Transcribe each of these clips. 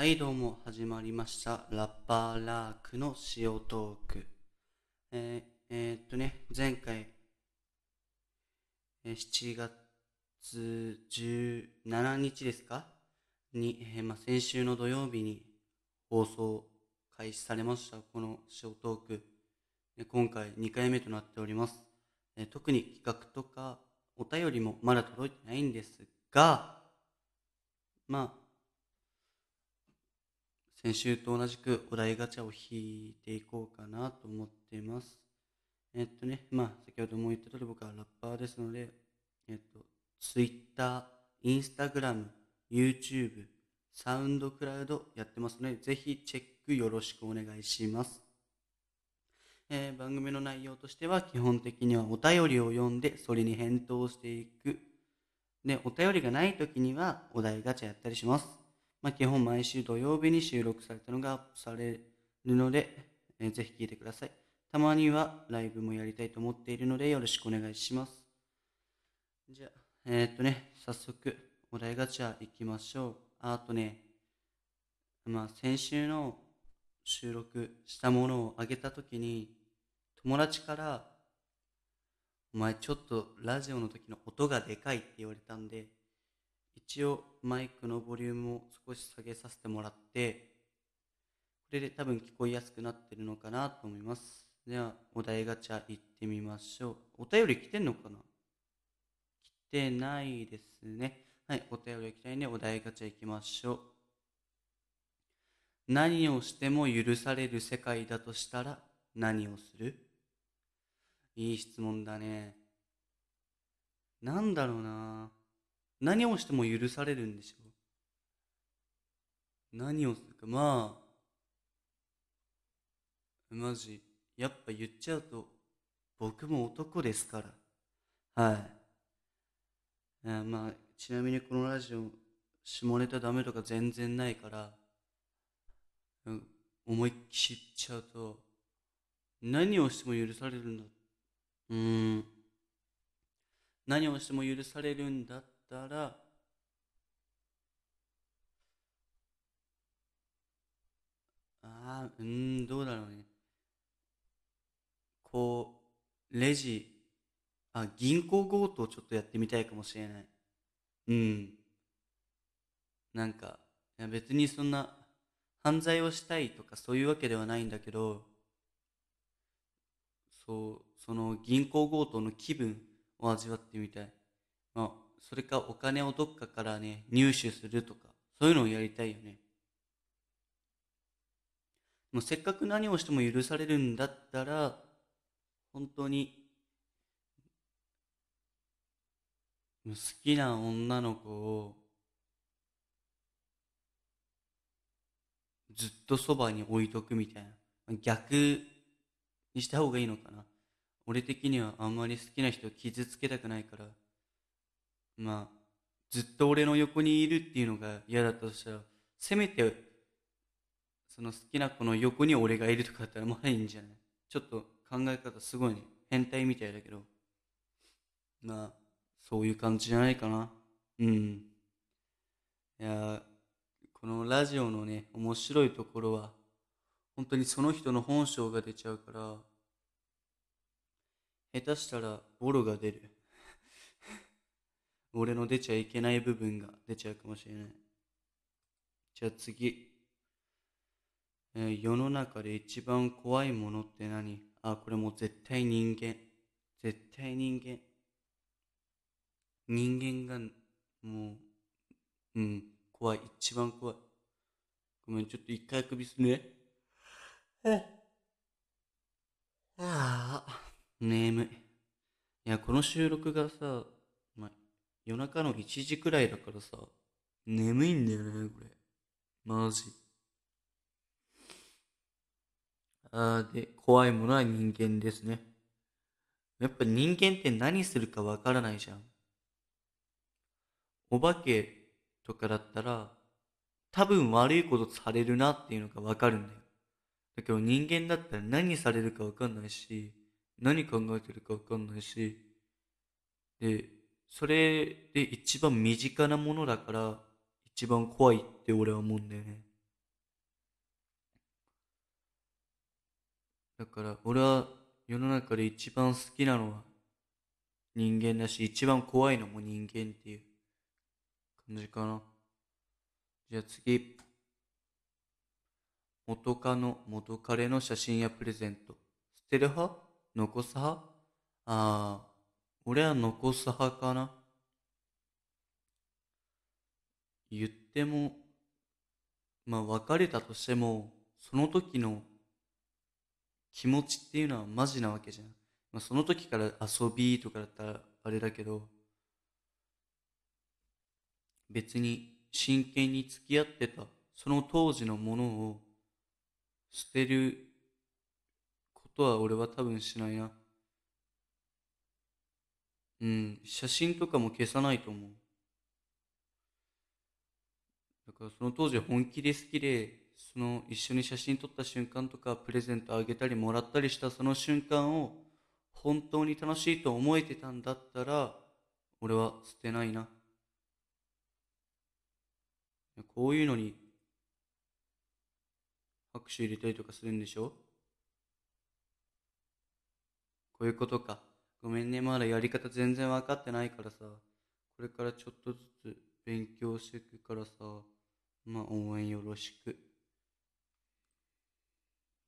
はい、どうも、始まりました。ラッパーラークの塩トーク。えーえーっとね、前回、え7月17日ですか？に、えまあ、先週の土曜日に放送開始されました、この塩トーク。え今回2回目となっております。え特に企画とかお便りもまだ届いてないんですが、まあ、先週と同じくお題ガチャを引いていこうかなと思っています。えっとね、まあ、先ほども言った通り僕はラッパーですので、えっと、Twitter、Instagram、YouTube、サウンドクラウドやってますので、ぜひチェックよろしくお願いします。えー番組の内容としては基本的にはお便りを読んでそれに返答していく。で、お便りがない時にはお題ガチャやったりします。まあ、基本毎週土曜日に収録されたのがアップされるので、えーぜひ聞いてください。たまにはライブもやりたいと思っているのでよろしくお願いします。じゃあ、えーっとね、早速お題ガチャ行きましょう。ああとね、まあ先週の収録したものをあげたときに、友達から、お前ちょっとラジオの時の音がでかいって言われたんで、一応マイクのボリュームを少し下げさせてもらって、これで多分聞こえやすくなってるのかなと思います。では、お題ガチャ行ってみましょう。お便り来てんのかな？来てないですね。はい、お便り来たいね。お題ガチャ行きましょう。何をしても許される世界だとしたら何をする？いい質問だね。なんだろうな。何をしても許されるんでしょう何をするか。まあ、マジ、やっぱ言っちゃうと、僕も男ですから。はい。えーまあ、ちなみにこのラジオ、下ネタダメとか全然ないから、思いっきり言っちゃうと、何をしても許されるんだ。うーん。何をしても許されるんだったら、ああ、うん、どうだろうね。こう、レジ、あ、銀行強盗ちょっとやってみたいかもしれない。うん。なんか、いや別にそんな犯罪をしたいとかそういうわけではないんだけど、そう、その銀行強盗の気分を味わってみたい。まあ、それかお金をどっかからね、入手するとか、そういうのをやりたいよね。もうせっかく何をしても許されるんだったら、本当に、好きな女の子をずっとそばに置いとくみたいな。逆にした方がいいのかな。俺的にはあんまり好きな人を傷つけたくないから、まあ、ずっと俺の横にいるっていうのが嫌だとしたら、せめて、その好きな子の横に俺がいるとかだったらまだいいんじゃない？ちょっと考え方すごいね、変態みたいだけど、まあ、そういう感じじゃないかな。うん。いやこのラジオのね、面白いところは、本当にその人の本性が出ちゃうから、下手したらボロが出る。俺の出ちゃいけない部分が出ちゃうかもしれない。じゃあ次。えー世の中で一番怖いものって何？あ、これもう絶対人間。絶対人間。人間がもう、うん、怖い。一番怖い。ごめん、ちょっと一回首すね。ああ、眠い。いや、この収録がさ、夜中の1時くらいだからさ、眠いんだよね、これ。マジ。あーで、怖いものは人間ですね。やっぱ人間って何するかわからないじゃん。お化けとかだったら、多分悪いことされるなっていうのがわかるんだよ。だけど人間だったら何されるかわかんないし、何考えてるかわかんないし、で、それで一番身近なものだから一番怖いって俺は思うんだよね。だから俺は世の中で一番好きなのは人間だし一番怖いのも人間っていう感じかな。じゃあ次。元カノ元彼の写真やプレゼント。捨てる派？残す派？ああ俺は残す派かな？言っても、まあ別れたとしても、その時の気持ちっていうのはマジなわけじゃん。まあその時から遊びとかだったらあれだけど、別に真剣に付き合ってたその当時のものを捨てることは俺は多分しないな。うん、写真とかも消さないと思う。だからその当時本気で好きで、その一緒に写真撮った瞬間とかプレゼントあげたりもらったりしたその瞬間を本当に楽しいと思えてたんだったら、俺は捨てないな。こういうのに拍手入れたりとかするんでしょ？こういうことか。ごめんね、まだやり方全然分かってないからさ、これからちょっとずつ勉強していくからさ、まあ応援よろしく。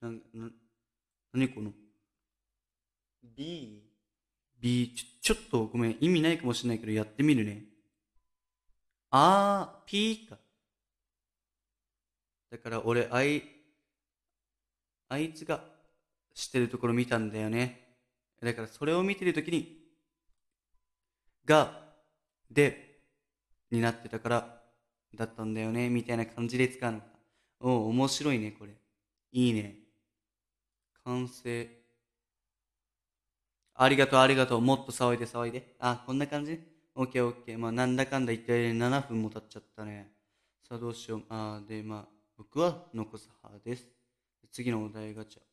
な、な、なにこの ?B? B、ちょ、ちょっとごめん、意味ないかもしれないけどやってみるね。あー、P か。だから俺、あい、あいつがしてるところ見たんだよね。だからそれを見てるときに、が、で、になってたから、だったんだよね、みたいな感じで使うのか。おお、面白いね、これ。いいね。完成。ありがとう、ありがとう。もっと騒いで騒いで。あ、こんな感じオッケーオッケー。まあ、なんだかんだ言って7分も経っちゃったね。さあ、どうしよう。あで、まあ、僕は残す派です。次のお題ガチャ。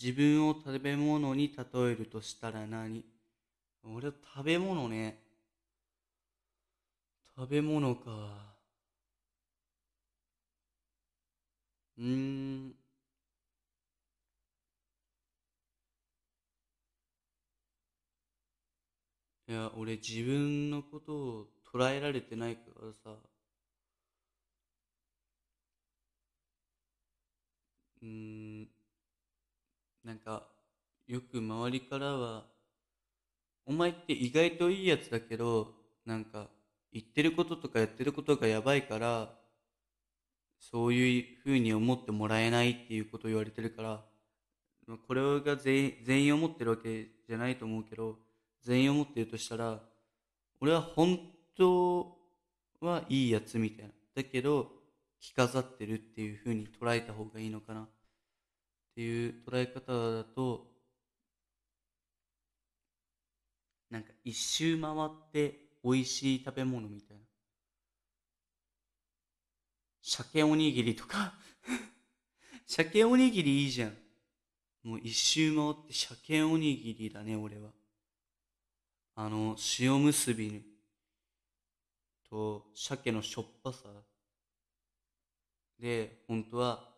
自分を食べ物に例えるとしたら何？俺は食べ物ね。食べ物か。うーん。いや、俺自分のことを捉えられてないからさ。うーん、なんか、よく周りからは、お前って意外といいやつだけど、なんか、言ってることとかやってることがやばいから、そういうふうに思ってもらえないっていうことを言われてるから、これが全員全員思ってるわけじゃないと思うけど、全員思ってるとしたら、俺は本当はいいやつみたいな。だけど、着飾ってるっていうふうに捉えた方がいいのかなっていう捉え方だとなんか一周回って美味しい食べ物みたいな。鮭おにぎりとか。鮭おにぎりいいじゃん。もう一周回って鮭おにぎりだね俺は。あの塩結びと鮭のしょっぱさ。で、本当は、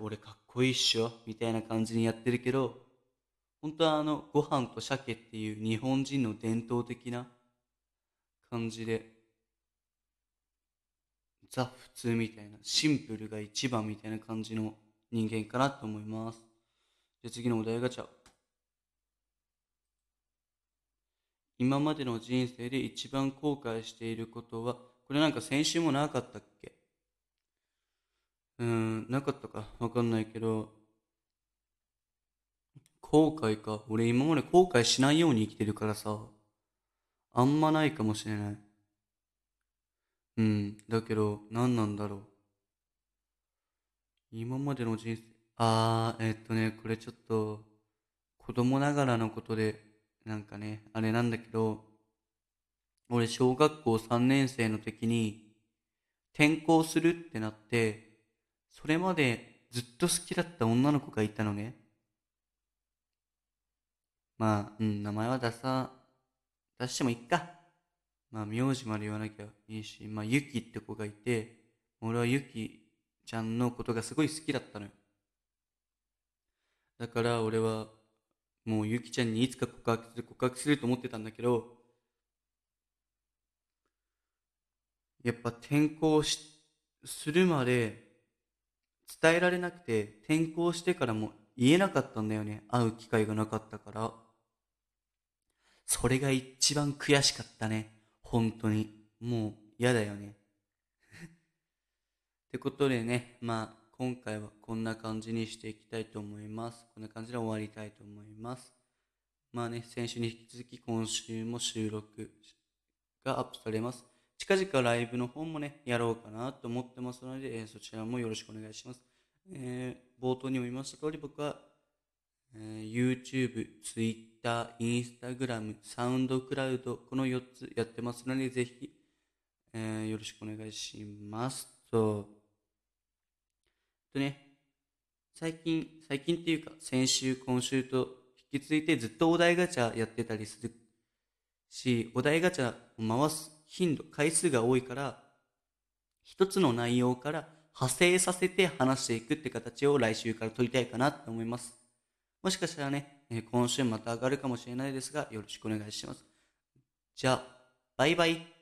俺かっこいっしょみたいな感じにやってるけど、本当はあの、ご飯と鮭っていう日本人の伝統的な感じで、ザ普通みたいな、シンプルが一番みたいな感じの人間かなと思います。じゃあ次のお題ガチャ。今までの人生で一番後悔していることは、これなんか先週もなかったっけ？うん、なかったかわかんないけど、後悔か。俺今まで後悔しないように生きてるからさ、あんまないかもしれない。うん、だけど、何なんだろう。今までの人生、あー、えっとね、これちょっと、子供ながらのことで、なんかね、あれなんだけど、俺小学校3年生の時に、転校するってなって、それまでずっと好きだった女の子がいたのね。まあ、うん、名前は出さ、出してもいいか。まあ、名字まで言わなきゃいいし、まあ、ゆきって子がいて、俺はゆきちゃんのことがすごい好きだったのよ。だから俺は、もうゆきちゃんにいつか告白する、告白すると思ってたんだけど、やっぱ転校し、するまで伝えられなくて、転校してからも言えなかったんだよね。会う機会がなかったから。それが一番悔しかったね。本当に。もう嫌だよね。ってことでね、まあ今回はこんな感じにしていきたいと思います。こんな感じで終わりたいと思います。まあね、先週に引き続き今週も収録がアップされます。近々ライブの方もね、やろうかなと思ってますので、えー、そちらもよろしくお願いします。えー、冒頭にも言いました通り僕は、えー、YouTube、Twitter、Instagram、SoundCloud、この4つやってますので、ぜひ、えー、よろしくお願いします。と、とね、最近、最近っていうか、先週、今週と引き続いてずっとお題ガチャやってたりするし、お題ガチャを回す頻度、回数が多いから、一つの内容から派生させて話していくって形を来週から取りたいかなと思います。もしかしたらね、今週また上がるかもしれないですが、よろしくお願いします。じゃあ、バイバイ。